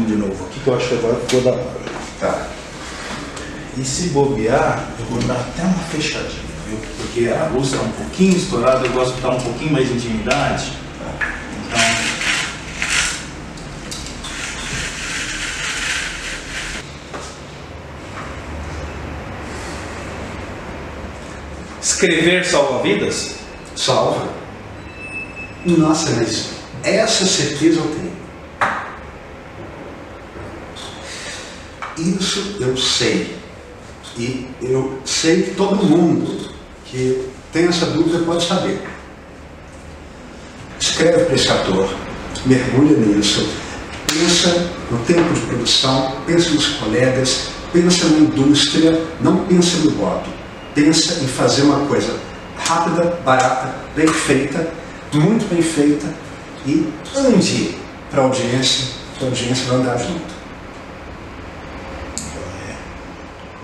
Vamos de novo aqui que eu acho que agora ficou da hora. Tá. E se bobear, eu vou dar até uma fechadinha, viu? Porque a luz está um pouquinho estourada, eu gosto de dar um pouquinho mais de intimidade. Então. Escrever salva vidas? Salva. Nossa, mas essa certeza eu tenho. Isso eu sei. E eu sei que todo mundo que tem essa dúvida pode saber. Escreve para esse ator, mergulha nisso, pensa no tempo de produção, pensa nos colegas, pensa na indústria, não pensa no voto. Pensa em fazer uma coisa rápida, barata, bem feita, muito bem feita e ande para a audiência, que a audiência vai andar junto.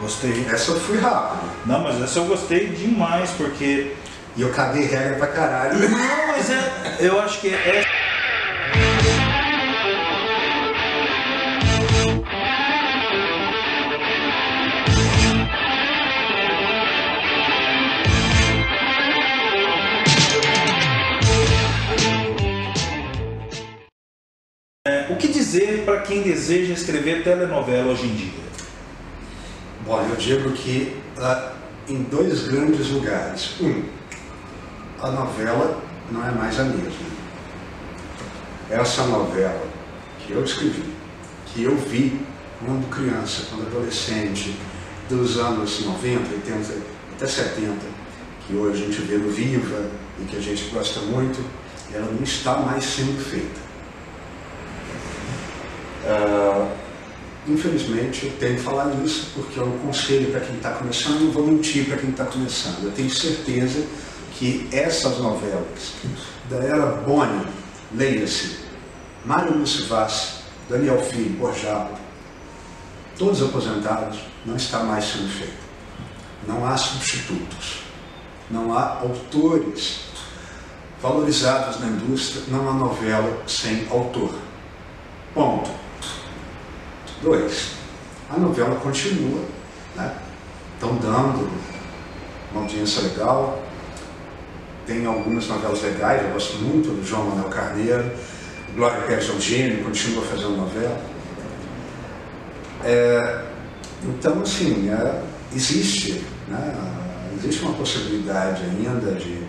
Gostei. Essa eu fui rápido. Não, mas essa eu gostei demais, porque. E eu caguei regra pra caralho. Não, mas é. Eu acho que é. É, O que dizer para quem deseja escrever telenovela hoje em dia? Bom, eu digo que ah, em dois grandes lugares. Um, a novela não é mais a mesma. Essa novela que eu escrevi, que eu vi quando criança, quando adolescente, dos anos 90, 80, até 70, que hoje a gente vê no Viva e que a gente gosta muito, ela não está mais sendo feita. Ah, infelizmente, eu tenho que falar isso porque é um conselho para quem está começando, não vou mentir para quem está começando. Eu tenho certeza que essas novelas da era Boni, leia-se, Mário Lúcio Vaz, Daniel Filho, Borjaba, todos aposentados, não está mais sendo feito. Não há substitutos, não há autores valorizados na indústria, não há novela sem autor. Ponto. Dois, a novela continua, né? Estão dando uma audiência legal. Tem algumas novelas legais, eu gosto muito do João Manuel Carneiro, Glória Pérez é um gênio, continua fazendo novela. É, então, assim, é, existe, né, existe uma possibilidade ainda de,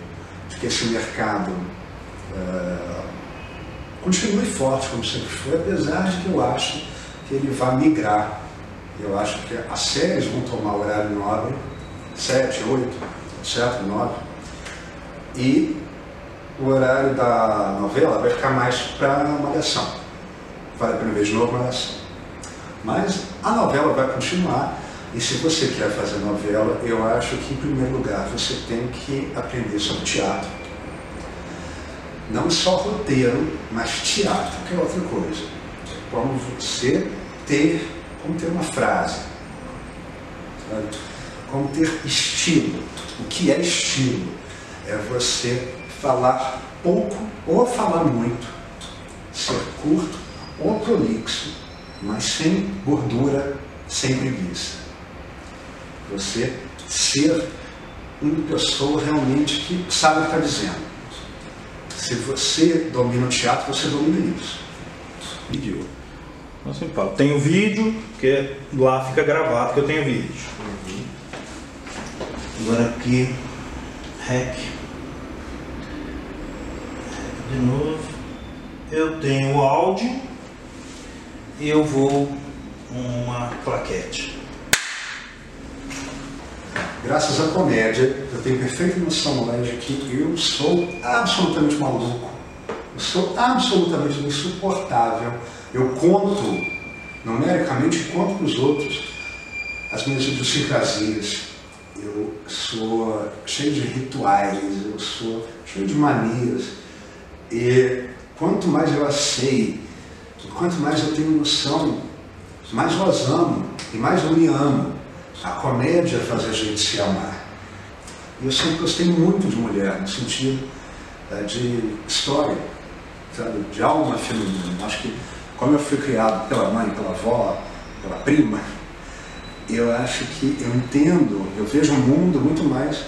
de que esse mercado é, continue forte, como sempre foi, apesar de que eu acho que ele vai migrar. Eu acho que as séries vão tomar horário nobre, 7, 8, 7, 9, e o horário da novela vai ficar mais para malhação. Vale a pena ver de novo malhação. Mas a novela vai continuar, e se você quer fazer novela, eu acho que, em primeiro lugar, você tem que aprender sobre teatro. Não só roteiro, mas teatro, que é outra coisa. Como você ter, como ter uma frase, como ter estilo. O que é estilo? É você falar pouco ou falar muito, ser curto ou prolixo, mas sem gordura, sem preguiça. Você ser uma pessoa realmente que sabe o que está dizendo. Se você domina o teatro, você domina isso. Eu sempre falo, tenho vídeo, porque lá fica gravado que eu tenho vídeo. Agora aqui, rec. Rec de novo. Eu tenho o áudio e eu vou uma claquete. Graças à comédia, eu tenho perfeita noção hoje que eu sou absolutamente maluco. Eu sou absolutamente insuportável. Eu conto, numericamente, conto para os outros as minhas idiosincrasias. Eu sou cheio de rituais, eu sou cheio de manias. E quanto mais eu sei, quanto mais eu tenho noção, mais eu as amo e mais eu me amo. A comédia faz a gente se amar. E eu sempre gostei muito de mulher, no sentido eh, de história, sabe? de alma feminina. Acho que como eu fui criado pela mãe, pela avó, pela prima, eu acho que eu entendo, eu vejo o mundo muito mais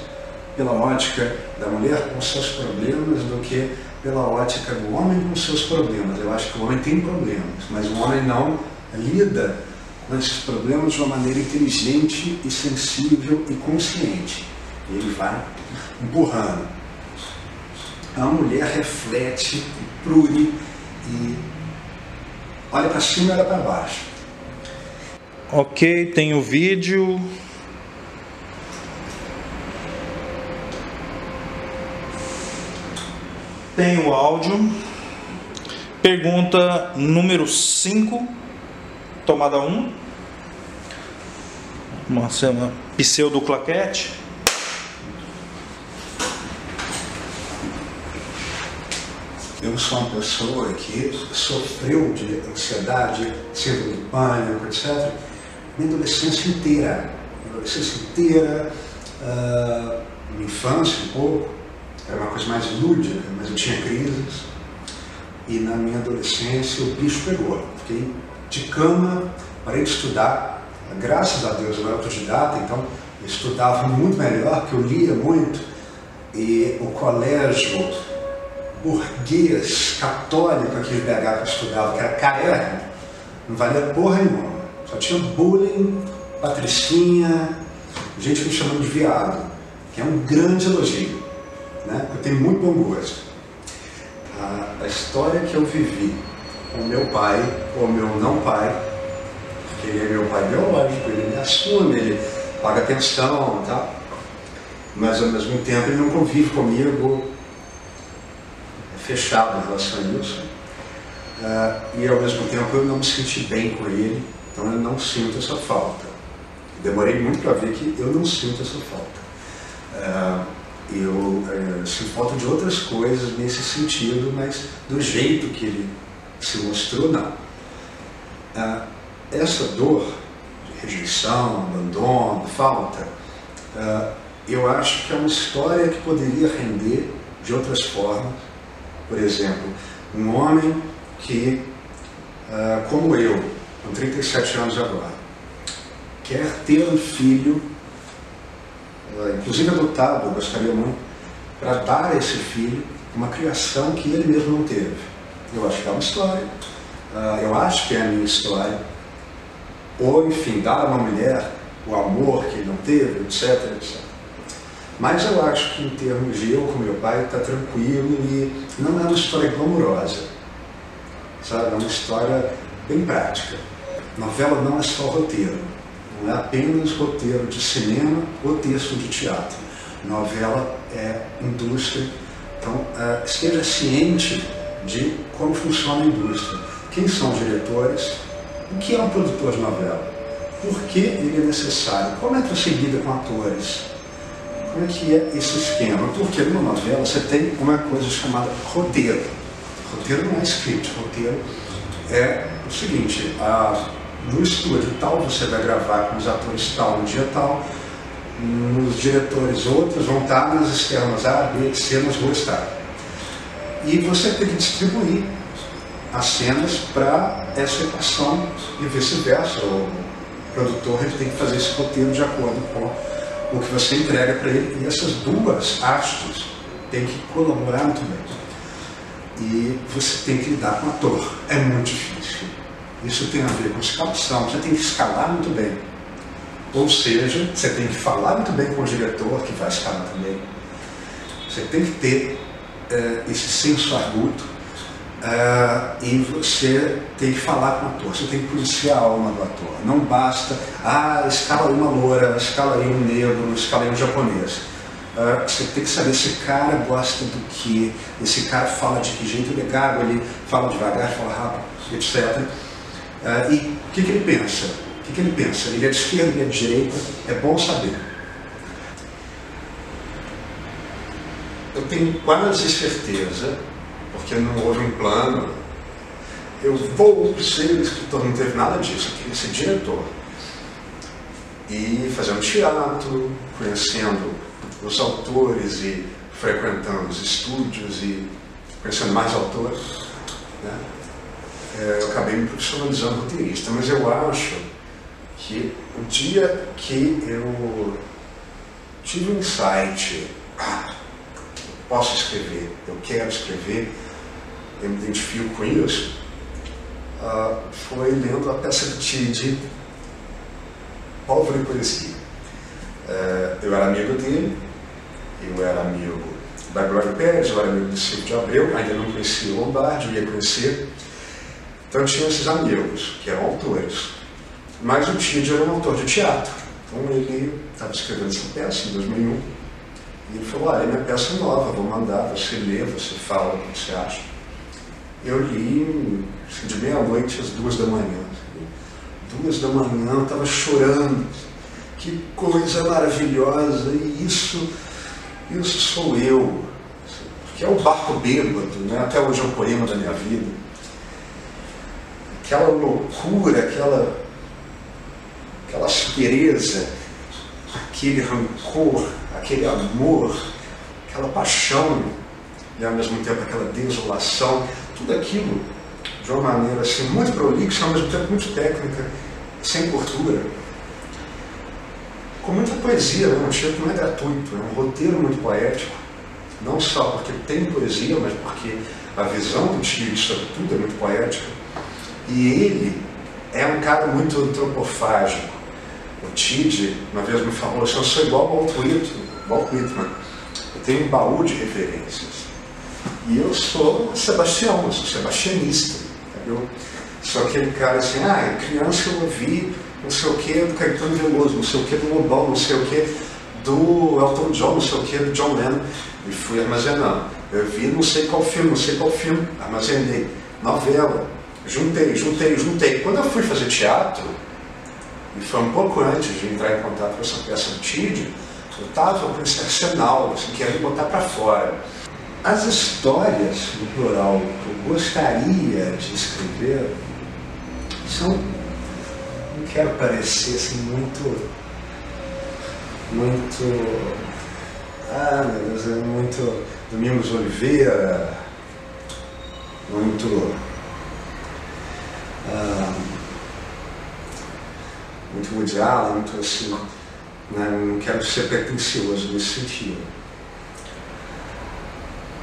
pela ótica da mulher com seus problemas do que pela ótica do homem com seus problemas. Eu acho que o homem tem problemas, mas o homem não lida com esses problemas de uma maneira inteligente e sensível e consciente. Ele vai empurrando. A mulher reflete, prure e olha para cima e olha para baixo. Ok, tem o vídeo. Tem o áudio. Pergunta número 5, tomada 1. Um. Uma, uma pseudo Eu sou uma pessoa que sofreu de ansiedade, síndrome de pânico, etc. Minha adolescência inteira. Minha adolescência inteira, uh, minha infância um pouco, era uma coisa mais lúdica, mas eu tinha crises. E na minha adolescência o bicho pegou. Fiquei de cama, parei de estudar. Graças a Deus eu era autodidata, então eu estudava muito melhor, porque eu lia muito. E o colégio burguês, católico aqui de BH que eu estudava, que era careca, não valia porra nenhuma. Só tinha bullying, patricinha, gente me chamando de viado, que é um grande elogio, né? Eu tenho muito bom gosto. A, a história que eu vivi com meu pai, ou meu não pai, porque ele é meu pai biológico, ele me assume, ele paga e tal, mas ao mesmo tempo ele não convive comigo fechado em relação a isso. Uh, e ao mesmo tempo eu não me senti bem com ele, então eu não sinto essa falta. Demorei muito para ver que eu não sinto essa falta. Uh, eu uh, sinto falta de outras coisas nesse sentido, mas do jeito que ele se mostrou, não. Uh, essa dor de rejeição, abandono, falta, eu acho que é uma história que poderia render de outras formas por exemplo, um homem que, uh, como eu, com 37 anos agora, quer ter um filho, uh, inclusive adotado, eu gostaria muito, para dar a esse filho uma criação que ele mesmo não teve. Eu acho que é uma história, uh, eu acho que é a minha história. Ou, enfim, dar a uma mulher o amor que ele não teve, etc, etc. Mas eu acho que em termos de eu com meu pai está tranquilo e não é uma história glamourosa. Sabe? É uma história bem prática. Novela não é só roteiro. Não é apenas roteiro de cinema ou texto de teatro. Novela é indústria. Então, é, esteja ciente de como funciona a indústria. Quem são os diretores? O que é um produtor de novela? Por que ele é necessário? Como é prosseguida com atores? Como é que é esse esquema? Porque numa novela você tem uma coisa chamada roteiro. Roteiro não é script, roteiro é o seguinte, a, no estúdio tal você vai gravar com os atores tal no dia tal, nos diretores outros vão estar nas externas A, B, C, nas ruas tal. E você tem que distribuir as cenas para essa equação e vice-versa. O produtor ele tem que fazer esse roteiro de acordo com o que você entrega para ele. E essas duas hastes têm que colaborar muito bem. E você tem que lidar com o ator. É muito difícil. Isso tem a ver com escalação. Você tem que escalar muito bem. Ou seja, você tem que falar muito bem com o diretor, que vai escalar também. Você tem que ter uh, esse senso arguto Uh, e você tem que falar com o ator, você tem que conhecer a alma do ator. Não basta, ah, escala aí uma loura, escala aí um negro, escala aí um japonês. Uh, você tem que saber esse cara gosta do que, esse cara fala de que jeito ele é gago, ele fala devagar, fala rápido, etc. Uh, e o que, que ele pensa? O que, que ele pensa? Ele é de esquerda, ele é de direita? É bom saber. Eu tenho quase certeza porque não houve um plano. Eu vou ser escritor, não teve nada disso, eu queria ser diretor. E fazendo teatro, conhecendo os autores e frequentando os estúdios e conhecendo mais autores. Né? é, eu acabei me profissionalizando roteirista, mas eu acho que o dia que eu tive um insight, ah, posso escrever, eu quero escrever, eu me identifico com isso, uh, foi lendo a peça de Tid, Pólvora e Poesia. Uh, eu era amigo dele, eu era amigo da Glória Pérez, eu era amigo do Silvio de Abreu, ainda não conhecia o Lombardi, eu ia conhecer. Então eu tinha esses amigos, que eram autores. Mas o Tid era um autor de teatro. Então ele estava escrevendo essa peça em 2001 e ele falou, olha, minha peça é nova, vou mandar, você lê, você fala o que você acha. Eu li assim, de meia-noite às duas da manhã. Duas da manhã, eu estava chorando. Que coisa maravilhosa, e isso, isso sou eu. Que é o barco bêbado, né? até hoje é o poema da minha vida. Aquela loucura, aquela, aquela aspereza, aquele rancor, aquele amor, aquela paixão, e ao mesmo tempo aquela desolação, tudo aquilo de uma maneira assim, muito prolixa, ao mesmo tempo muito técnica, sem cultura, com muita poesia, né? um texto não é gratuito, é um roteiro muito poético, não só porque tem poesia, mas porque a visão do Tio sobre tudo é muito poética, e ele é um cara muito antropofágico. O Tid, uma vez me falou assim, eu sou igual ao Walt Whitman, Walt Whitman. eu tenho um baú de referências. E eu sou Sebastião, eu sou sebastianista. Eu sou aquele cara assim, ah, criança eu ouvi não sei o que do Caetano Veloso, não sei o que do Lobão, não sei o que do Elton John, não sei o que do John Lennon. E fui armazenando. Eu vi não sei qual filme, não sei qual filme, armazenei. Novela. Juntei, juntei, juntei. Quando eu fui fazer teatro, e foi um pouco antes de entrar em contato com essa peça Tid, eu estava com esse arsenal, assim, querendo botar para fora. As histórias, no plural, que eu gostaria de escrever são, não quero parecer assim muito, muito, ah meu Deus, é muito Domingos Oliveira, muito, ah, muito Allen, muito assim, né? não quero ser pretencioso nesse sentido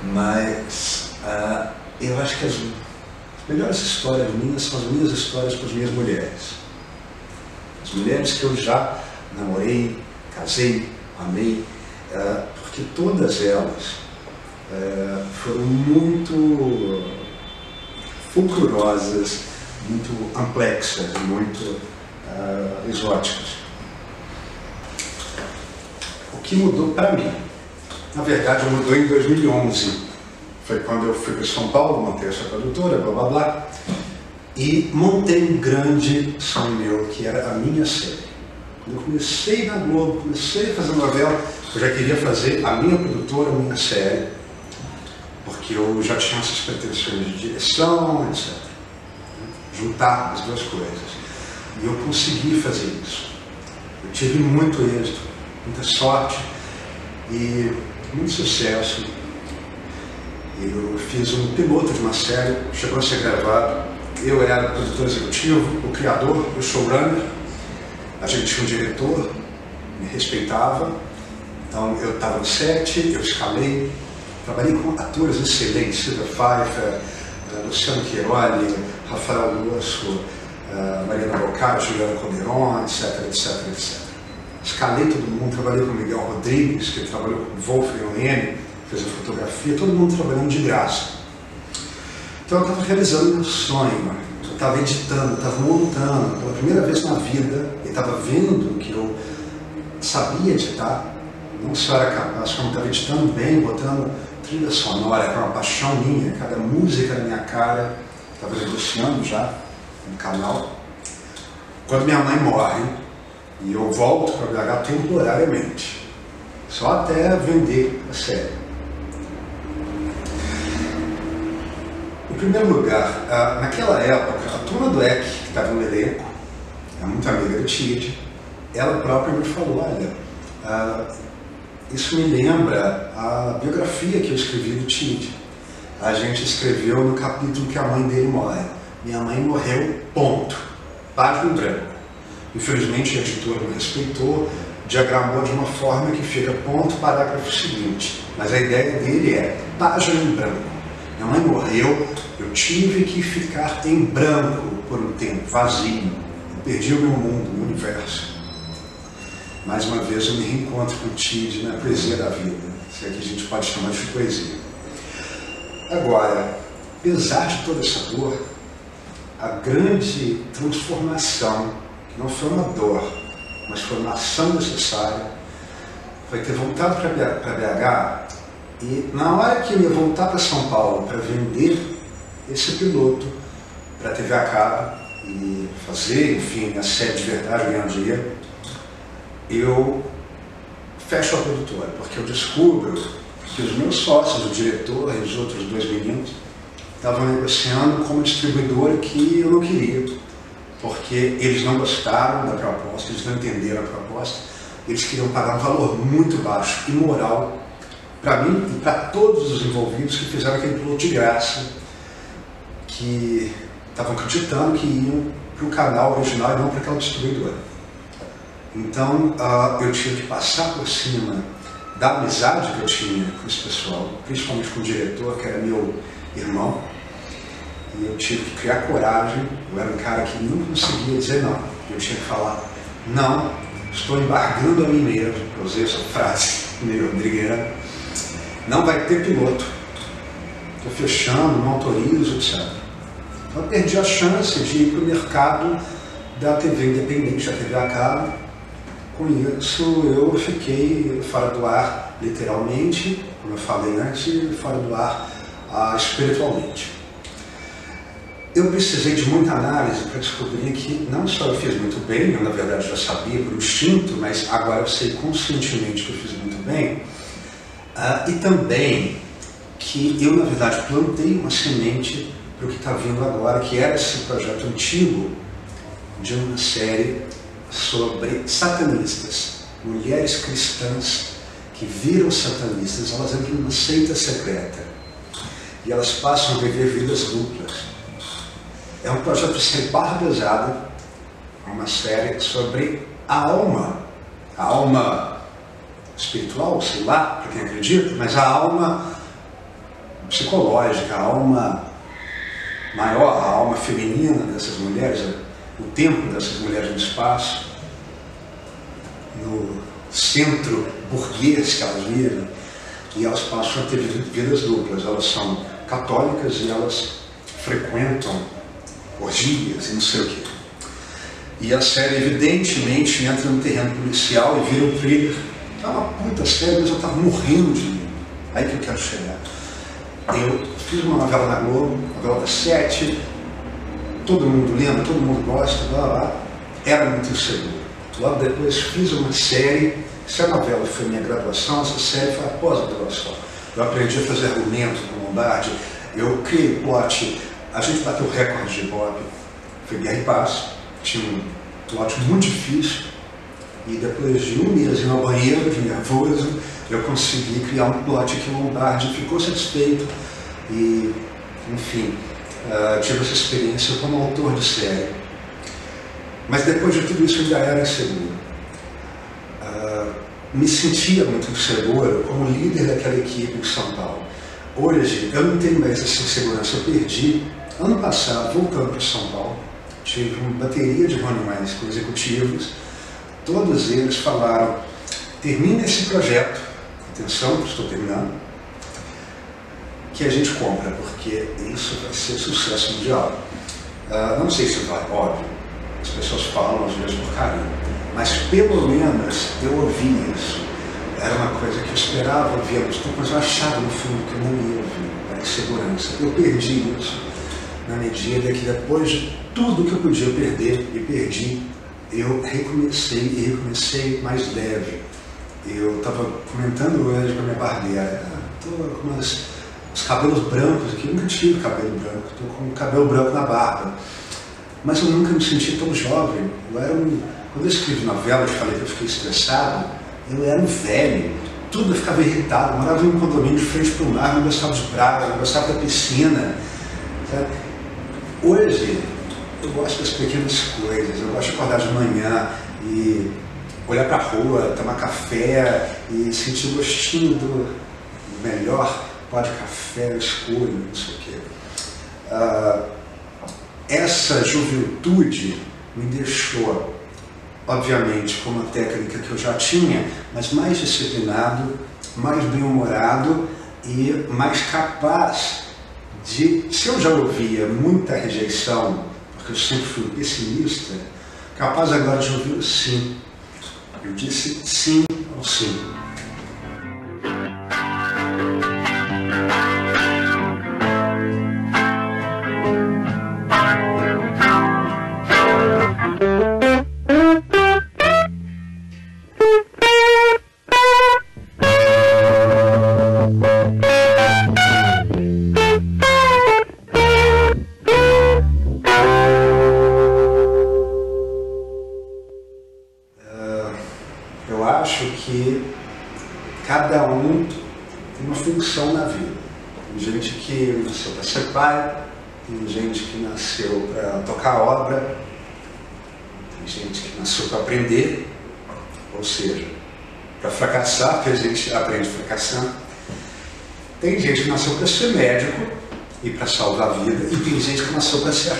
mas uh, eu acho que as, melhores histórias minhas são as minhas histórias com as minhas mulheres. As mulheres que eu já namorei, casei, amei, uh, porque todas elas uh, foram muito fulgurosas, muito amplexas, muito exóticas. O que mudou para mim na verdade, mudou em 2011. Foi quando eu fui para São Paulo, montei essa produtora, blá blá blá, e montei um grande sonho meu, que era a minha série. Quando eu comecei na Globo, comecei a fazer novela, eu já queria fazer a minha produtora, a minha série, porque eu já tinha essas pretensões de direção, etc. Juntar as duas coisas. E eu consegui fazer isso. Eu tive muito êxito, muita sorte. E muito sucesso. Eu fiz um piloto de uma série, chegou a ser gravado. Eu era produtor executivo, o criador, o showrunner. A gente tinha um diretor, me respeitava. Então eu estava no set, eu escalei. Trabalhei com atores excelentes, Silvia Pfeiffer, eh, Luciano Quiroli, Rafael Lusso, eh, Mariana Boccaccio, Juliana Calderon, etc, etc, etc escalei todo mundo, trabalhei com o Miguel Rodrigues, que trabalhou com o Wolf Leone, fez a fotografia, todo mundo trabalhando de graça. Então eu estava realizando meu sonho, eu estava editando, estava montando, pela primeira vez na vida, e estava vendo que eu sabia editar, não só era capaz, como estava editando bem, botando trilha sonora, era uma paixão minha, cada música na minha cara, estava negociando já no canal. Quando minha mãe morre, e eu volto para BH temporariamente, só até vender a série. Em primeiro lugar, naquela época, a turma do EC, que estava no elenco, é muito amiga do Tid, ela própria me falou, olha, isso me lembra a biografia que eu escrevi do Tid. A gente escreveu no capítulo que a mãe dele morre. minha mãe morreu, ponto. Página branco. Infelizmente, a editora não respeitou, diagramou de uma forma que fica ponto, parágrafo seguinte. Mas a ideia dele é página em branco. Minha mãe morreu, eu tive que ficar em branco por um tempo, vazio. Eu perdi o meu mundo, o meu universo. Mais uma vez eu me reencontro com o Tid na poesia da vida, se é que a gente pode chamar de poesia. Agora, apesar de toda essa dor, a grande transformação, não foi uma dor, mas foi uma ação necessária, foi ter voltado para BH e na hora que eu ia voltar para São Paulo para vender esse piloto para a TV a cabo e fazer, enfim, a série de verdade, ganhar dinheiro, eu fecho a produtora, porque eu descubro que os meus sócios, o diretor e os outros dois meninos, estavam negociando com uma distribuidora que eu não queria, porque eles não gostaram da proposta, eles não entenderam a proposta, eles queriam pagar um valor muito baixo, imoral, para mim e para todos os envolvidos que fizeram aquele piloto de graça, que estavam acreditando que iam para o canal original e não para aquela distribuidora. Então uh, eu tive que passar por cima da amizade que eu tinha com esse pessoal, principalmente com o diretor, que era meu irmão, e eu tive que criar coragem. Eu era um cara que não conseguia dizer não. Eu tinha que falar, não, estou embargando a mim mesmo. Eu usei essa frase meio brigueira. Não vai ter piloto. Estou fechando, não autorizo, etc. Então eu perdi a chance de ir para o mercado da TV independente, da TV a cabo. Com isso eu fiquei fora do ar literalmente, como eu falei antes, fora do ar ah, espiritualmente. Eu precisei de muita análise para descobrir que não só eu fiz muito bem, eu na verdade já sabia por instinto, mas agora eu sei conscientemente que eu fiz muito bem, uh, e também que eu na verdade plantei uma semente para o que está vindo agora, que era esse projeto antigo de uma série sobre satanistas, mulheres cristãs que viram satanistas, elas entram numa seita secreta e elas passam a viver vidas duplas é um projeto de ser barra pesada, uma série sobre a alma, a alma espiritual, sei lá, para quem acredita, mas a alma psicológica, a alma maior, a alma feminina dessas mulheres, o tempo dessas mulheres no espaço, no centro burguês que elas vivem, e elas passam a ter vidas duplas. Elas são católicas e elas frequentam orgias e não sei o quê. E a série, evidentemente, entra no terreno policial e vira um thriller. É uma puta série, mas eu estava morrendo de medo. Aí que eu quero chegar. Eu fiz uma novela na Globo, novela das sete, todo mundo lembra, todo mundo gosta, blá blá. Era muito inseguro. Logo depois fiz uma série, se a novela foi minha graduação, essa série foi após a graduação. Eu aprendi a fazer argumento com Lombardi, eu criei plot, a gente bateu recorde de Bob, foi Guerra e Paz, tinha um plot muito difícil, e depois de um mês em uma banheiro de nervoso, eu consegui criar um plot que o Lombardi ficou satisfeito e, enfim, uh, tive essa experiência como autor de série. Mas depois de tudo isso eu já era inseguro. Uh, me sentia muito inseguro como líder daquela equipe de São Paulo. Hoje eu não tenho mais essa insegurança, eu perdi Ano passado, voltando para São Paulo, tive uma bateria de reuniões com executivos, todos eles falaram, termine esse projeto, atenção, estou terminando, que a gente compra, porque isso vai ser sucesso mundial. Uh, não sei se vai, óbvio, as pessoas falam às vezes por carinho, mas pelo menos eu ouvi isso. Era uma coisa que eu esperava ouvir, mas eu achava no fundo que eu não ia ouvir, era insegurança. Eu perdi isso na medida que depois de tudo que eu podia perder e perdi, eu recomecei e recomecei mais leve. Eu estava comentando hoje com a minha barbeira, estou com umas, os cabelos brancos aqui, eu nunca tive cabelo branco, estou com cabelo branco na barba. Mas eu nunca me senti tão jovem. Eu era um, quando eu escrevi novela e falei que eu fiquei estressado, eu era um velho. Tudo eu ficava irritado. Eu morava em um condomínio de frente para o mar, não gostava de praia, não gostava da piscina. Sabe? Hoje eu gosto das pequenas coisas, eu gosto de acordar de manhã e olhar para a rua, tomar café e sentir o gostinho do melhor pó de café escuro, não sei o quê. Uh, essa juventude me deixou, obviamente, com uma técnica que eu já tinha, mas mais disciplinado, mais bem-humorado e mais capaz de, se eu já ouvia muita rejeição, porque eu sempre fui pessimista, capaz agora de ouvir o sim. Eu disse sim ao sim.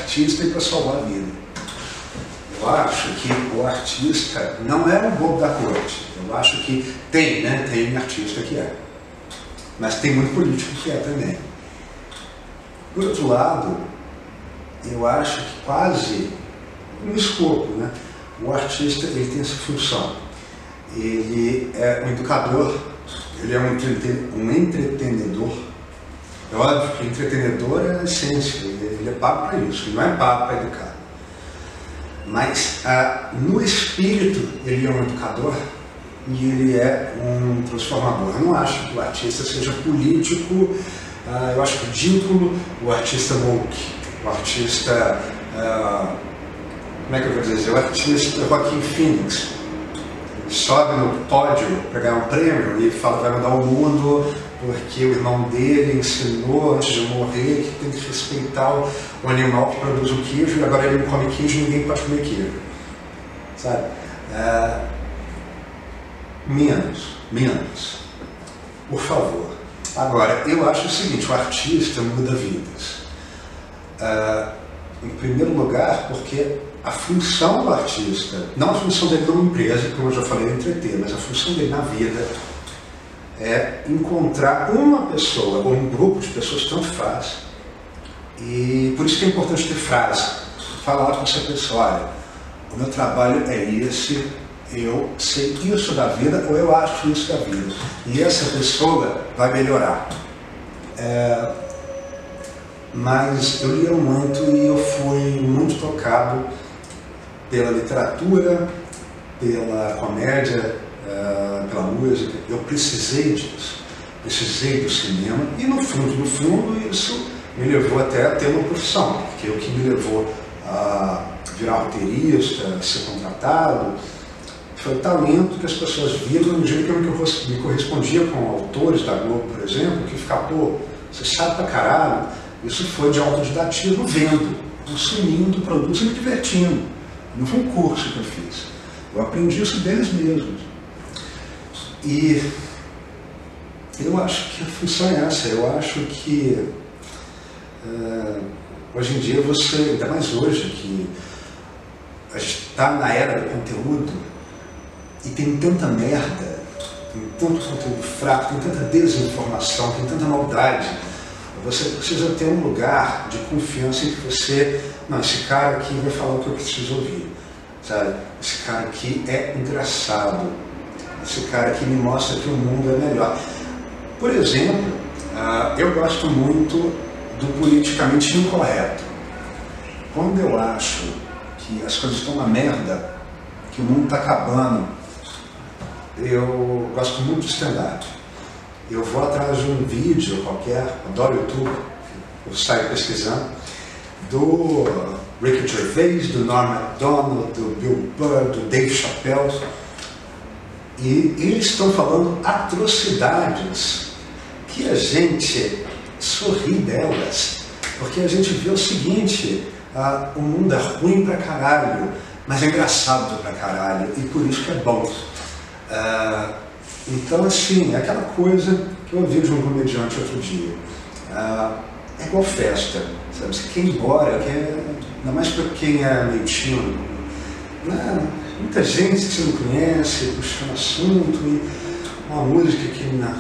Artista e para salvar a vida. Eu acho que o artista não é o bobo da corte. Eu acho que tem, né? Tem artista que é. Mas tem muito político que é também. Por outro lado, eu acho que quase no escopo, né? O artista ele tem essa função. Ele é um educador ele é um, um entretenedor. É óbvio que entretenedor é a essência, ele, ele é papo para isso, ele não é papo para educar. Mas ah, no espírito ele é um educador e ele é um transformador. Eu não acho que o artista seja político, ah, eu acho ridículo o artista woke, o artista. Ah, como é que eu vou dizer? O artista Joaquim Phoenix sobe no pódio para ganhar um prêmio e fala vai mudar o mundo porque o irmão dele ensinou antes de morrer que tem que respeitar o animal que produz o queijo e agora ele não come queijo ninguém pode comer queijo. Sabe? É... Menos, menos. Por favor. Agora, eu acho o seguinte, o artista muda vidas. É... Em primeiro lugar, porque a função do artista, não a função dele numa empresa, como eu já falei, entreter, mas a função dele na vida é encontrar uma pessoa ou um grupo de pessoas, tanto faz, e por isso que é importante ter frase, falar com essa pessoa, olha, o meu trabalho é esse, eu sei isso da vida ou eu acho isso da vida. E essa pessoa vai melhorar. É, mas eu lia muito e eu fui muito tocado pela literatura, pela comédia, uh, pela música. Eu precisei disso. Precisei do cinema e no fundo, no fundo, isso me levou até a ter uma profissão, porque o que me levou a virar roteirista, ser contratado, foi o talento que as pessoas viram no dia que eu me correspondia com autores da Globo, por exemplo, que ficavam, pô, você sabe pra caralho. Isso foi de autodidatismo vendo, consumindo produtos e me divertindo. Não foi um curso que eu fiz. Eu aprendi isso deles mesmos. E eu acho que a função é essa. Eu acho que uh, hoje em dia você, ainda mais hoje, que está na era do conteúdo e tem tanta merda, tem tanto conteúdo fraco, tem tanta desinformação, tem tanta maldade. Você precisa ter um lugar de confiança em que você não, esse cara aqui vai falar o que eu preciso ouvir. Sabe? Esse cara aqui é engraçado. Esse cara aqui me mostra que o mundo é melhor. Por exemplo, uh, eu gosto muito do politicamente incorreto. Quando eu acho que as coisas estão uma merda, que o mundo está acabando, eu gosto muito de stand-up. Eu vou atrás de um vídeo qualquer, adoro YouTube, eu saio pesquisando, do Ricky Gervais, do Norm MacDonald, do Bill Burr, do Dave Chappelle. E eles estão falando atrocidades que a gente sorri delas. Porque a gente vê o seguinte, ah, o mundo é ruim pra caralho, mas é engraçado pra caralho, e por isso que é bom. Ah, então, assim, é aquela coisa que eu ouvi de um comediante outro dia. Ah, é igual festa, sabe? Você quer ir embora, quer, ainda mais para quem é meio tímido. Né? Muita gente que você não conhece, puxando assunto, e uma música que não,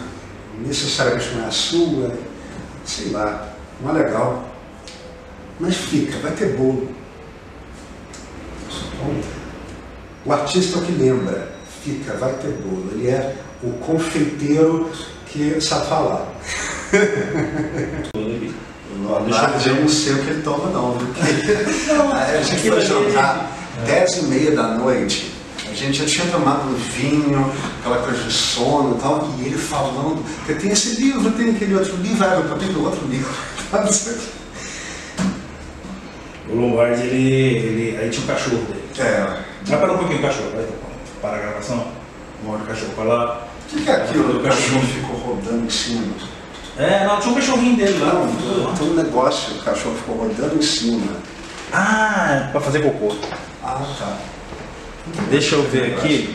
necessariamente não é a sua, sei lá, não é legal. Mas fica, vai ter bolo. O artista é o que lembra, fica, vai ter bolo. Ele é o confeiteiro que sabe falar. Deixa eu não sei o que ele toma não, viu? Não, a gente foi jantar dez e meia da noite, a gente já tinha tomado vinho, aquela coisa de sono e tal, e ele falando, que tem esse livro, tem aquele outro livro, ah, eu tenho outro livro. O Lombardi, ele, ele. Aí tinha um cachorro dele. É. Mas para um pouquinho o cachorro, vai, para a gravação. Mora o cachorro para lá. O que, que é aquilo? O cachorro ficou rodando em cima. É, não, tinha um cachorrinho dele lá. Não, tem um negócio, o cachorro ficou rodando em cima. Ah, para fazer cocô. Ah, tá. Deixa eu ver aqui.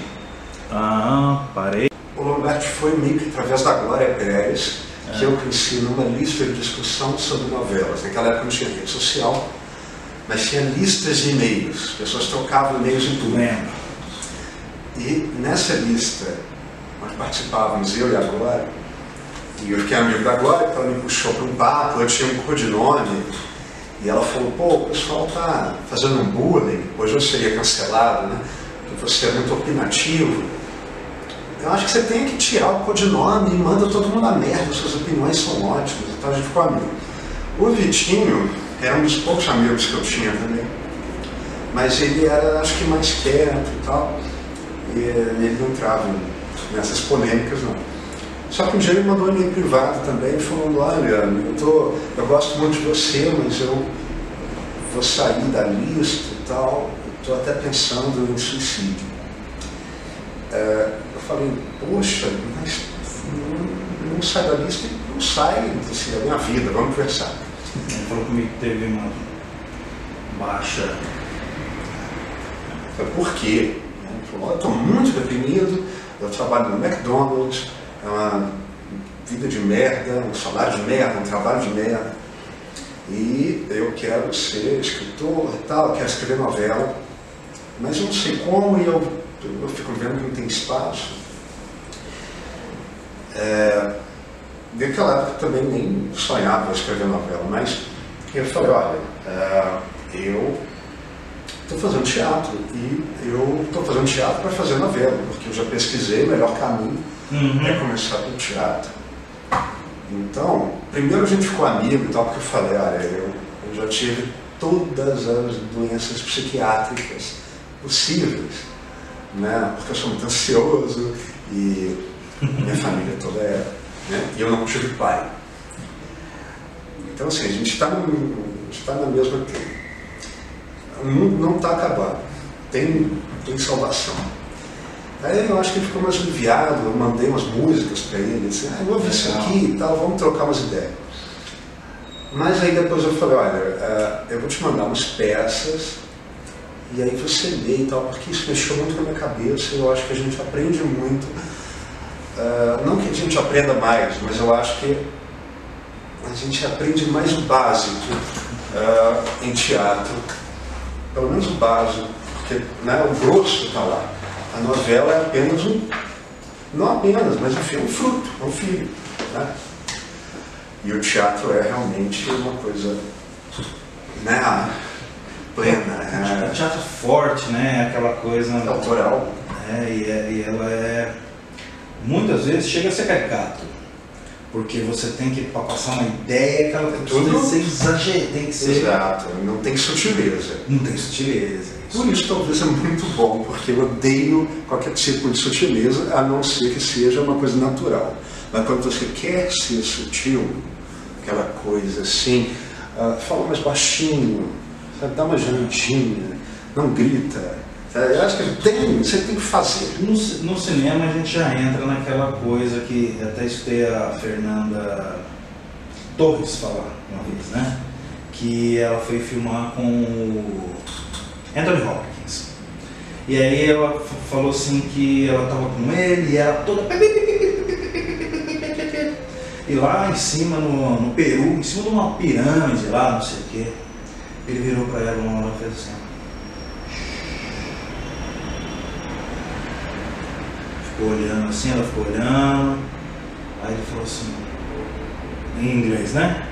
Ah, parei. O Lombardi foi meio que através da Glória Pérez, que eu conheci numa lista de discussão sobre novelas. Naquela época não tinha rede social, mas tinha listas de e-mails. As pessoas trocavam e-mails em tudo. Lembro. E nessa lista, nós participávamos, eu e a Glória, e eu fiquei amigo da Glória, que ela me puxou para um papo, eu tinha um codinome, e ela falou, pô, o pessoal tá fazendo um bullying, hoje eu seria cancelado, né? Porque você é muito opinativo. Eu acho que você tem que tirar o codinome e manda todo mundo a merda, suas opiniões são ótimas, então a gente ficou amigo. O Vitinho era um dos poucos amigos que eu tinha também, mas ele era, acho que, mais quieto e tal, e ele não entrava nessas polêmicas, não. Só que um dia ele mandou um e-mail privado também, falando, olha, eu, tô, eu gosto muito de você, mas eu vou sair da lista e tal, estou até pensando em suicídio. É, eu falei, poxa, mas não, não sai da lista, não sai, assim, é a minha vida, vamos conversar. Ele falou comigo que teve uma baixa. Falei, por quê? Ele falou, eu estou muito deprimido, eu trabalho no McDonald's, é uma vida de merda, um salário de merda, um trabalho de merda. E eu quero ser escritor e tal, quero escrever novela, mas eu não sei como e eu, eu fico vendo que não tem espaço. É, naquela época também nem sonhava escrever novela, mas eu falei, olha, é, eu estou fazendo teatro e eu estou fazendo teatro para fazer novela, porque eu já pesquisei o melhor caminho Uhum. é começar pelo teatro. Então, primeiro a gente ficou amigo e tal, porque eu falei, olha, eu, eu já tive todas as doenças psiquiátricas possíveis, né? Porque eu sou muito ansioso e minha família toda é, né? E eu não tive pai. Então, assim, a gente está tá na mesma. O mundo não está acabado. Tem, tem salvação. Aí eu acho que ele ficou mais aliviado, eu mandei umas músicas para ele, disse, ah, eu vou ouvir isso aqui e tal, vamos trocar umas ideias. Mas aí depois eu falei, olha, eh, eu vou te mandar umas peças e aí você lê e tal, porque isso mexeu muito com a minha cabeça e eu acho que a gente aprende muito. Eh, não que a gente aprenda mais, mas eu acho que a gente aprende mais o básico eh, em teatro, pelo menos o básico, porque né, o grosso está lá. A novela é apenas um, não apenas, mas enfim, um fruto, um filho. Né? E o teatro é realmente uma coisa né, plena, O é, teatro forte, né? Aquela coisa. autoral. É, e, é- e ela é. Muitas vezes chega a ser caricato. Porque você tem que, passar uma ideia, aquela coisa Tudo- tem que ser exagerado, tem que ser. Exato, não tem sutileza. Não tem sutileza. isso. Por isso talvez é muito bom, porque eu odeio qualquer tipo de sutileza, a não ser que seja uma coisa natural. Mas quando você quer ser sutil, aquela coisa assim, ah, fala mais baixinho, sabe, dá uma gemidinha, não grita. Eu acho que tem, você tem que fazer. No, no cinema a gente já entra naquela coisa que até escutei a Fernanda Torres falar uma vez, né? que ela foi filmar com o Anthony Hopkins. E aí ela falou assim que ela tava com ele e ela toda. E lá em cima, no, no Peru, em cima de uma pirâmide lá, não sei o quê, ele virou pra ela uma hora e fez assim. Ficou olhando assim, ela ficou olhando. Aí ele falou assim, em inglês, né?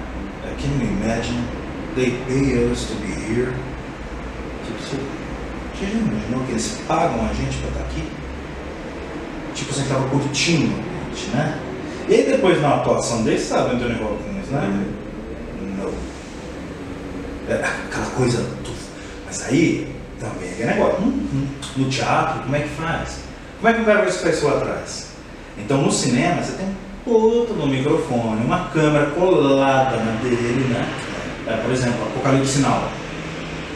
I can you imagine they pay us to be here? Tipo, você, você já imaginou que eles pagam a gente pra estar aqui? Tipo, você tava curtindo a gente, né? E aí depois na atuação dele, sabe, Anthony Hopkins, né? Não. É aquela coisa. Mas aí também é negócio. hum, hum, No teatro, como é que faz? Como é que o cara vai isso lá atrás? Então no cinema você tem um puto no microfone, uma câmera colada na dele, né? É, por exemplo, Apocalipse Now.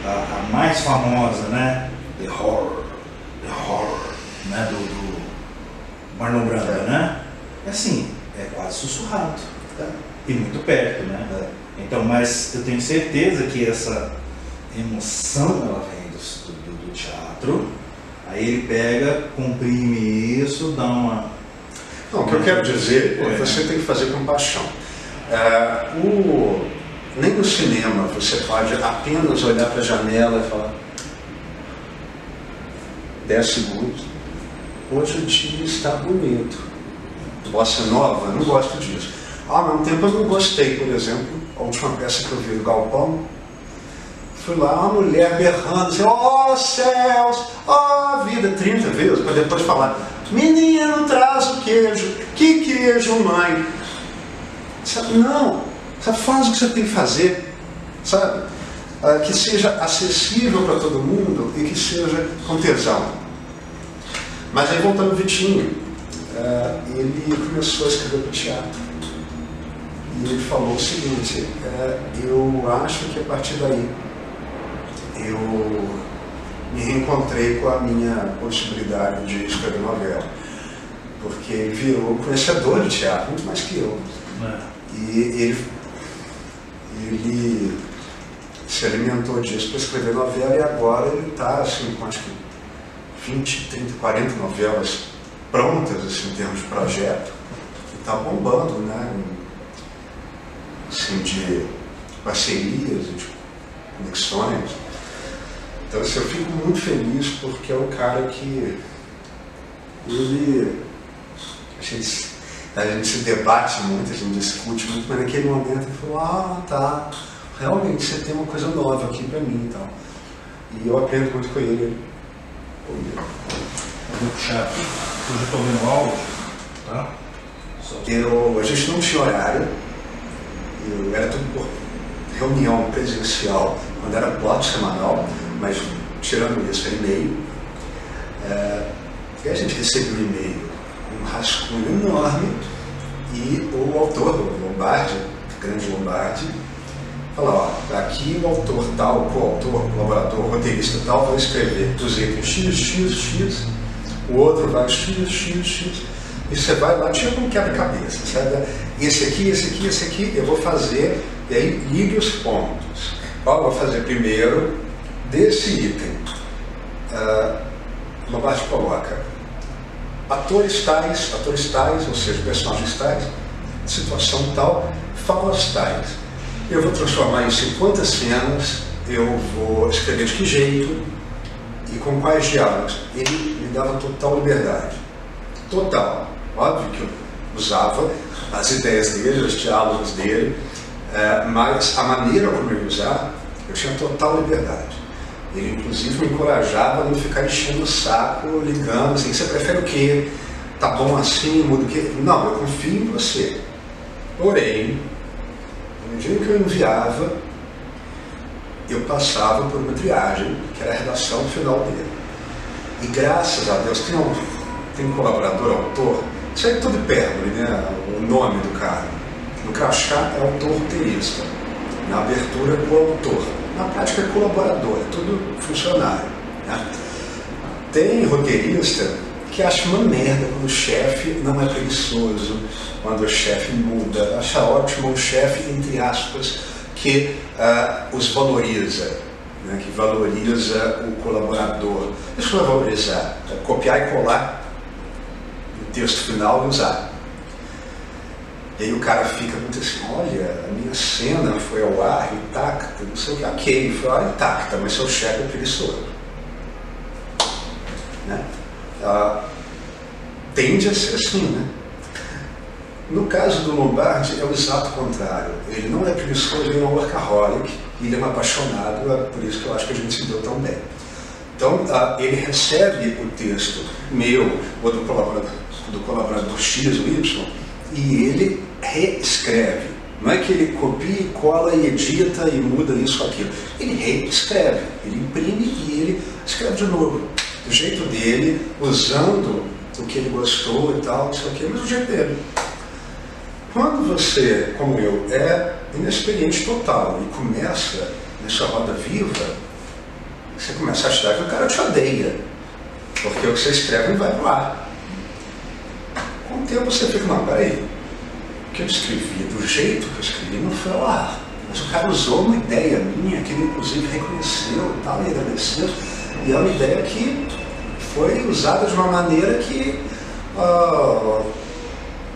A, a mais famosa, né? The Horror. The Horror, né? Do, do Marlon Brando, né? É assim, é quase sussurrado. É. E muito perto, né? É. Então, mas eu tenho certeza que essa emoção ela vem do, do, do teatro. Aí ele pega, comprime isso, dá uma. Não, o que eu quero dizer é É. que você tem que fazer com paixão. É, o, nem no cinema você pode apenas olhar para a janela e falar 10 segundos. Hoje o dia está bonito. Bossa nova, não gosto disso. Ao mesmo tempo eu não gostei, por exemplo, a última peça que eu vi do Galpão, fui lá, uma mulher berrando assim, ó céus, ó vida, 30 vezes, para depois falar, menino, traz o queijo, que queijo, mãe? Sabe, não, sabe, faz o que você tem que fazer, sabe? Ah, que seja acessível para todo mundo e que seja com tesão. Mas aí voltando ao Vitinho, ah, ele começou a escrever para o teatro. E ele falou o seguinte, é, eu acho que a partir daí eu me reencontrei com a minha possibilidade de escrever novela. Porque ele virou conhecedor de teatro, muito mais que eu. né? E ele, ele se alimentou disso para escrever novela e agora ele está assim, com acho que 20, 30, 40 novelas prontas assim, em termos de projeto. E está bombando, né? Assim, de parcerias, de conexões. Então assim, eu fico muito feliz porque é um cara que ele a gente, a gente se debate muito, a gente discute muito, mas naquele momento ele falou, ah tá, realmente você tem uma coisa nova aqui para mim e tal. E eu aprendo muito com ele. Eu vou puxar aqui, eu já estou vendo áudio, tá? Só Eu, a gente não tinha horário, eu, era tudo por reunião presencial, quando era plot semanal, mas tirando isso, era e-mail. É, e a gente recebeu um e-mail, um rascunho enorme, e o autor, o Lombardi, o grande Lombardi, falou, ó, aqui o autor tal, coautor, colaborador, roteirista tal, vai escrever do jeito X, X, X, o outro vai X, X, X, e você vai lá, tira um quebra-cabeça, sabe? Esse aqui, esse aqui, esse aqui, eu vou fazer, e aí ligue os pontos. Ó, vou fazer primeiro desse item. Ah, Lombardi coloca atores tais, atores tais, ou seja, personagens tais, situação tal, falas tais. Eu vou transformar em quantas cenas, eu vou escrever de que jeito e com quais diálogos. Ele me dava total liberdade. Total. Óbvio que eu usava as ideias dele, os diálogos dele, eh, mas a maneira como eu usar, eu tinha total liberdade. Ele, inclusive, me encorajava a não ficar enchendo o saco, ligando assim, você prefere o quê? Tá bom assim, muda o quê? Não, eu confio em você. Porém, no dia que eu enviava, eu passava por uma triagem, que era a redação final dele. E graças a Deus, tem um, tem um colaborador, autor, isso aí é tudo hipérbole, né? O nome do cara. No crachá é autor roteirista. Na abertura é coautor. Na prática é colaborador, é tudo funcionário. Né? Tem roteirista que acha uma merda quando o chefe não é preguiçoso, quando o chefe muda. Acha ótimo o chefe, entre aspas, que uh, os valoriza, né, que valoriza o colaborador. Isso não é valorizar, é copiar e colar o texto final e usar. E aí o cara fica muito assim, olha, a minha cena foi ao ar intacta, não sei o que, ok, foi ao ar intacta, mas seu chefe é preguiçoso. Né? Ah, tende a ser assim, né? No caso do Lombardi é o exato contrário. Ele não é preguiçoso, ele é um workaholic, ele é um apaixonado, é por isso que eu acho que a gente se deu tão bem. Então, ah, ele recebe o texto meu ou do colaborador, do colaborador X ou Y e ele reescreve. Não é que ele copia, cola e edita e muda isso aquilo. Ele reescreve, ele imprime e ele escreve de novo. Do jeito dele, usando o que ele gostou e tal, isso aqui, mas do jeito dele. Quando você, como eu, é inexperiente total e começa nessa roda viva, você começa a achar que o cara te odeia. Porque o que você escreve não vai pro ar. Com o tempo você fica, não, peraí, que eu escrevi, do jeito que eu escrevi, não foi ar. Mas o cara usou uma ideia minha, que ele inclusive reconheceu tal, e agradeceu. E é uma ideia que foi usada de uma maneira que uh,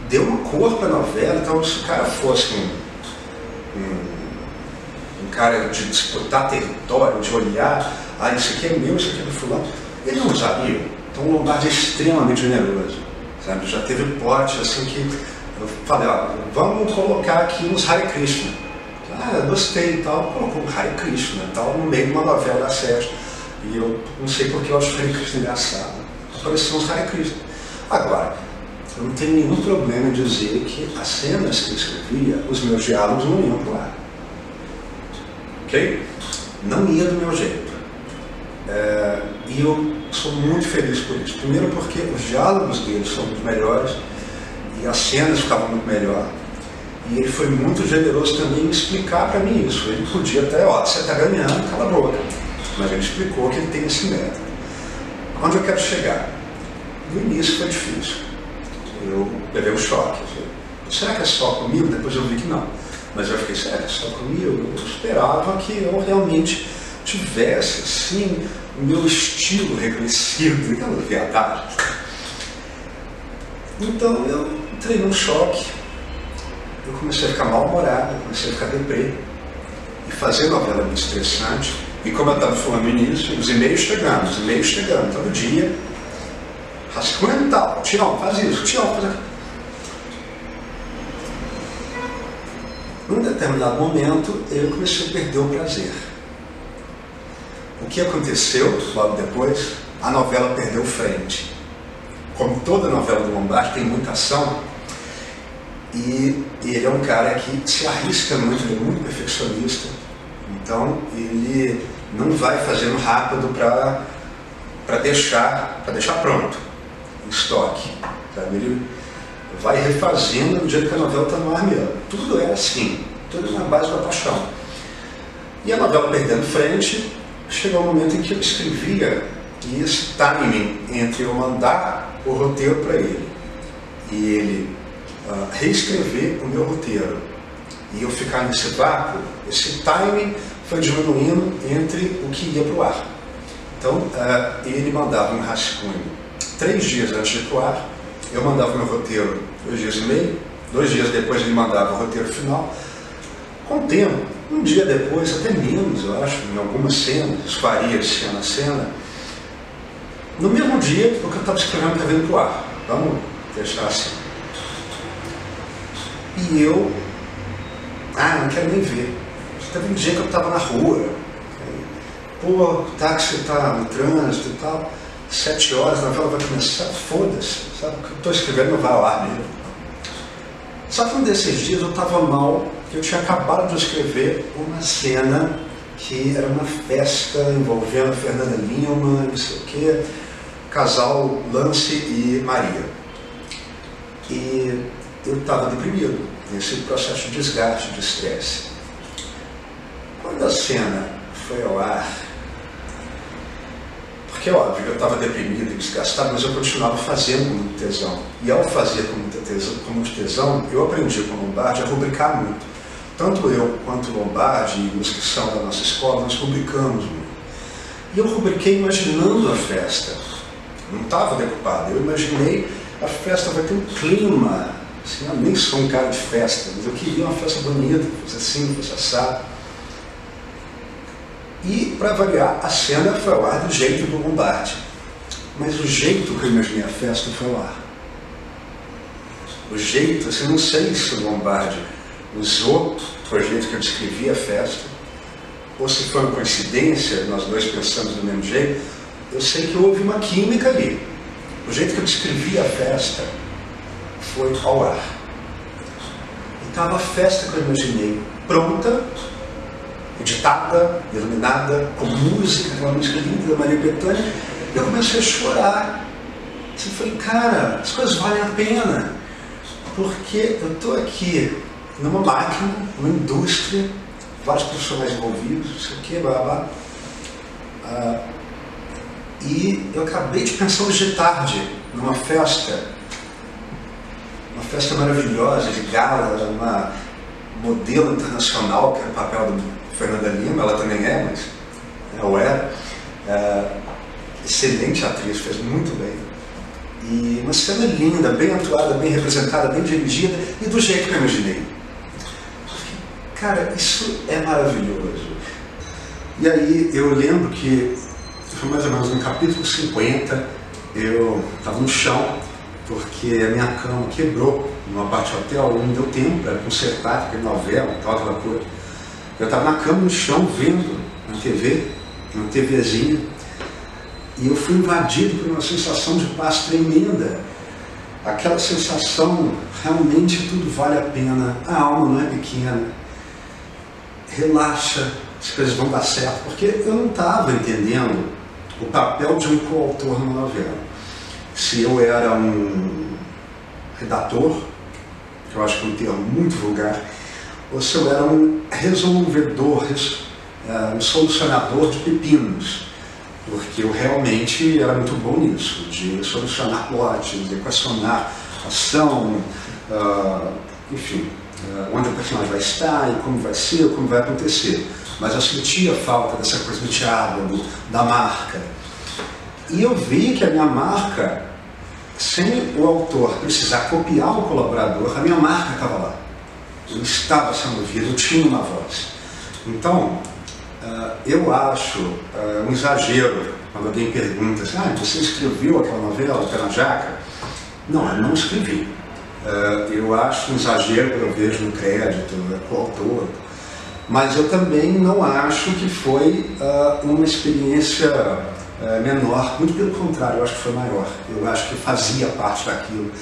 deu uma cor para a novela. Então, se o cara fosse um, um, um, cara de disputar território, de olhar, ah, isso aqui é meu, isso aqui é do fulano, ele não usaria. Então, o Lombardi é extremamente generoso. Sabe? Já teve pote assim que eu falei, ó, vamos colocar aqui uns Hare Krishna. Ah, gostei e tal, colocou um Hare Krishna tal, no meio de uma novela da Sérgio. E eu não sei porque eu acho Hare Krishna engraçado. Apareceu uns Hare Krishna. Agora, eu não tenho nenhum problema em dizer que as cenas que eu escrevia, os meus diálogos não iam pro ar. Ok? Não ia do meu jeito. É, e eu sou muito feliz por isso. Primeiro porque os diálogos deles são os melhores e as cenas ficavam muito melhor. E ele foi muito generoso também em explicar para mim isso. Ele podia até, ó, você está ganhando, cala a boca. Mas ele explicou que ele tem esse método. Onde eu quero chegar? No início foi difícil. Eu levei um choque. será que é só comigo? Depois eu vi que não. Mas eu fiquei, será que é só comigo? Eu esperava que eu realmente tivesse, assim, o meu estilo reconhecido. Aquela viadagem. Então eu entrei num choque, eu comecei a ficar mal-humorado, comecei a ficar deprê. E fazer novela muito estressante. E como eu estava falando no início, os e-mails chegando, os e-mails chegando todo dia. Rascunho tal, Tião, faz isso, Tião, faz aquilo. Num determinado momento, eu comecei a perder o prazer. O que aconteceu logo depois? A novela perdeu frente como toda novela do Lombardi, tem muita ação. E, e, ele é um cara que se arrisca muito, ele é muito perfeccionista. Então ele não vai fazendo rápido para deixar, deixar pronto, em estoque. Sabe? Ele vai refazendo do jeito que a novela está no ar mesmo. Tudo é assim, tudo na base da paixão. E a novela perdendo frente, chegou um momento em que eu escrevia e esse timing entre eu mandar o roteiro para ele e ele uh, reescrever o meu roteiro e eu ficar nesse vácuo, esse timing foi diminuindo entre o que ia para o ar. Então, uh, ele mandava um rascunho três dias antes de ir para o ar, eu mandava o meu roteiro dois dias e meio, dois dias depois ele mandava o roteiro final. Com o tempo, um dia depois, até menos, eu acho, em algumas cenas, isso varia de cena a cena, no mesmo dia, o que eu estava escrevendo está vindo para o ar. Vamos deixar assim. E eu, ah, não quero nem ver. Teve um dia que eu estava na rua. Pô, o táxi está no trânsito e tal. Sete horas, a novela vai começar. Foda-se. Sabe o que eu estou escrevendo não vai ao ar mesmo. Só que um desses dias eu estava mal, eu tinha acabado de escrever uma cena que era uma festa envolvendo Fernanda Lima, não sei o quê casal Lance e Maria. E eu estava deprimido, nesse processo de desgaste, de estresse. Quando a cena foi ao ar, porque é óbvio, eu estava deprimido e desgastado, mas eu continuava fazendo com muito tesão. E ao fazer com, muita tesão, com muito tesão, eu aprendi com o Lombardi a rubricar muito. Tanto eu quanto Lombardi e os que são da nossa escola, nós rubricamos muito. E eu rubriquei imaginando a festa. Não estava decupado. Eu imaginei a festa vai ter um clima. Assim, eu nem sou um cara de festa, mas eu queria uma festa bonita, fosse assim, fosse assado. E, para variar, a cena foi ao ar do jeito do Lombardi. Mas o jeito que eu imaginei a festa foi ao ar. O jeito, assim, não sei se o Lombardi usou o jeito que eu descrevi a festa, ou se foi uma coincidência, nós dois pensamos do mesmo jeito, eu sei que houve uma química ali. O jeito que eu descrevi a festa foi ao ar. E estava a festa que eu imaginei pronta, editada, iluminada, com música, aquela música linda da Maria Bethânia, e eu comecei a chorar. Eu falei, cara, as coisas valem a pena, porque eu estou aqui numa máquina, numa indústria, vários profissionais envolvidos, isso aqui, blá blá. Ah, e eu acabei de pensar hoje de tarde, numa festa, uma festa maravilhosa, de gala, uma modelo internacional, que é o papel do Fernanda Lima, ela também é, mas era. É, excelente atriz, fez muito bem. E uma cena linda, bem atuada, bem representada, bem dirigida e do jeito que eu imaginei. Cara, isso é maravilhoso. E aí eu lembro que foi mais ou menos no capítulo 50, eu estava no chão, porque a minha cama quebrou numa parte hotel, não deu tempo para consertar, porque novela, tal, aquela coisa. Eu estava na cama no chão vendo na TV, uma TVzinha, e eu fui invadido por uma sensação de paz tremenda. Aquela sensação, realmente tudo vale a pena, a alma não é pequena. Relaxa, as coisas vão dar certo, porque eu não estava entendendo o papel de um coautor numa novela. Se eu era um redator, que eu acho que é um termo muito vulgar, ou se eu era um resolvedor, é, um solucionador de pepinos, porque eu realmente era muito bom nisso, de solucionar plots, de equacionar ação, uh, enfim, onde o personagem vai estar e como vai ser, como vai acontecer mas eu sentia falta dessa coisa do diálogo, da marca. E eu vi que a minha marca, sem o autor precisar copiar o colaborador, a minha marca estava lá. Eu estava sendo ouvido, eu tinha uma voz. Então, uh, eu acho uh, um exagero quando alguém pergunta assim, ah, você escreveu aquela novela, Pela Jaca? Não, eu não escrevi. Uh, eu acho um exagero quando eu vejo no crédito, o autor, mas eu também não acho que foi uh, uma experiência uh, menor, muito pelo contrário, eu acho que foi maior. Eu acho que fazia parte daquilo.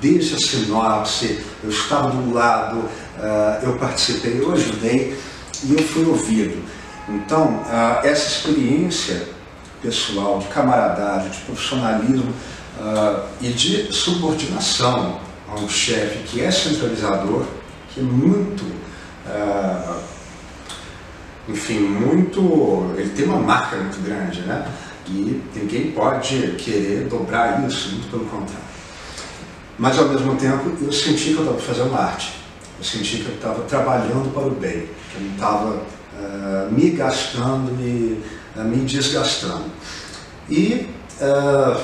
Desde a sinopse, eu estava do lado, eu participei, eu ajudei e eu fui ouvido. Então, essa experiência pessoal, de camaradagem, de profissionalismo e de subordinação a um chefe que é centralizador, que é muito ah, enfim, muito. Ele tem uma marca muito grande, né? E ninguém pode querer dobrar isso, muito pelo contrário. Mas ao mesmo tempo eu senti que eu estava fazendo arte, eu senti que eu estava trabalhando para o bem, que eu não estava uh, me gastando, me, uh, me desgastando. E, uh,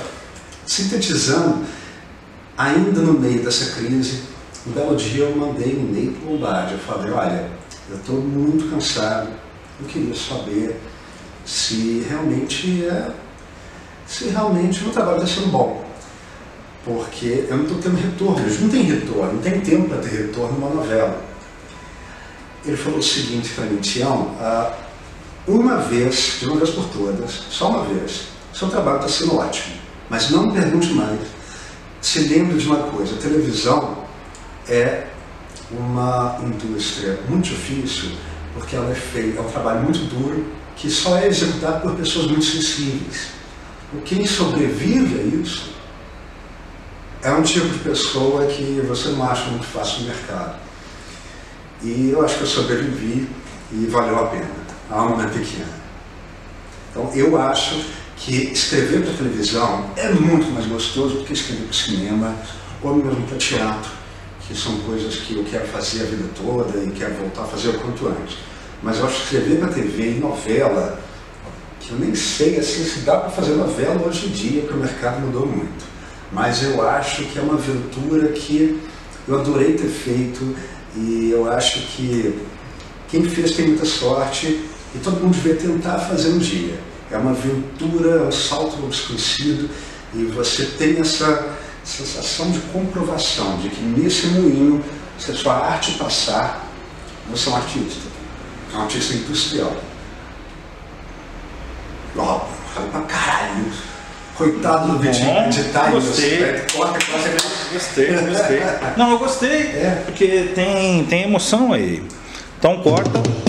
sintetizando, ainda no meio dessa crise, um belo dia eu mandei um e-mail para o Lombardi. Eu falei, olha, eu estou muito cansado, eu queria saber se realmente é, se realmente o trabalho está sendo bom. Porque eu não estou tendo retorno, não tem retorno, não tem tempo para ter retorno numa novela. Ele falou o seguinte para mim, Tião, ah, uma vez, de uma vez por todas, só uma vez, seu trabalho está sendo ótimo, mas não me pergunte mais. Se lembre de uma coisa, a televisão é uma indústria muito difícil, porque ela é feita, é um trabalho muito duro, que só é executado por pessoas muito sensíveis. O quem sobrevive a isso é um tipo de pessoa que você não acha muito fácil no mercado. E eu acho que eu sobrevivi e valeu a pena. A alma é pequena. Então eu acho que escrever para televisão é muito mais gostoso do que escrever para cinema ou mesmo para teatro que são coisas que eu quero fazer a vida toda e quero voltar a fazer o quanto antes. Mas eu acho que escrever para TV e novela, que eu nem sei assim, se dá para fazer novela hoje em dia, porque o mercado mudou muito. Mas eu acho que é uma aventura que eu adorei ter feito e eu acho que quem fez tem muita sorte e todo mundo devia tentar fazer um dia. É uma aventura, é um salto no desconhecido e você tem essa sensação de comprovação de que nesse moinho, se a sua arte passar, você é um artista. É um artista industrial. Ó, oh, falei pra caralho. Coitado do Vitinho editar gostei. isso. Corta, corta, Gostei, gostei. Não, eu gostei. É. Porque tem, tem emoção aí. Então corta.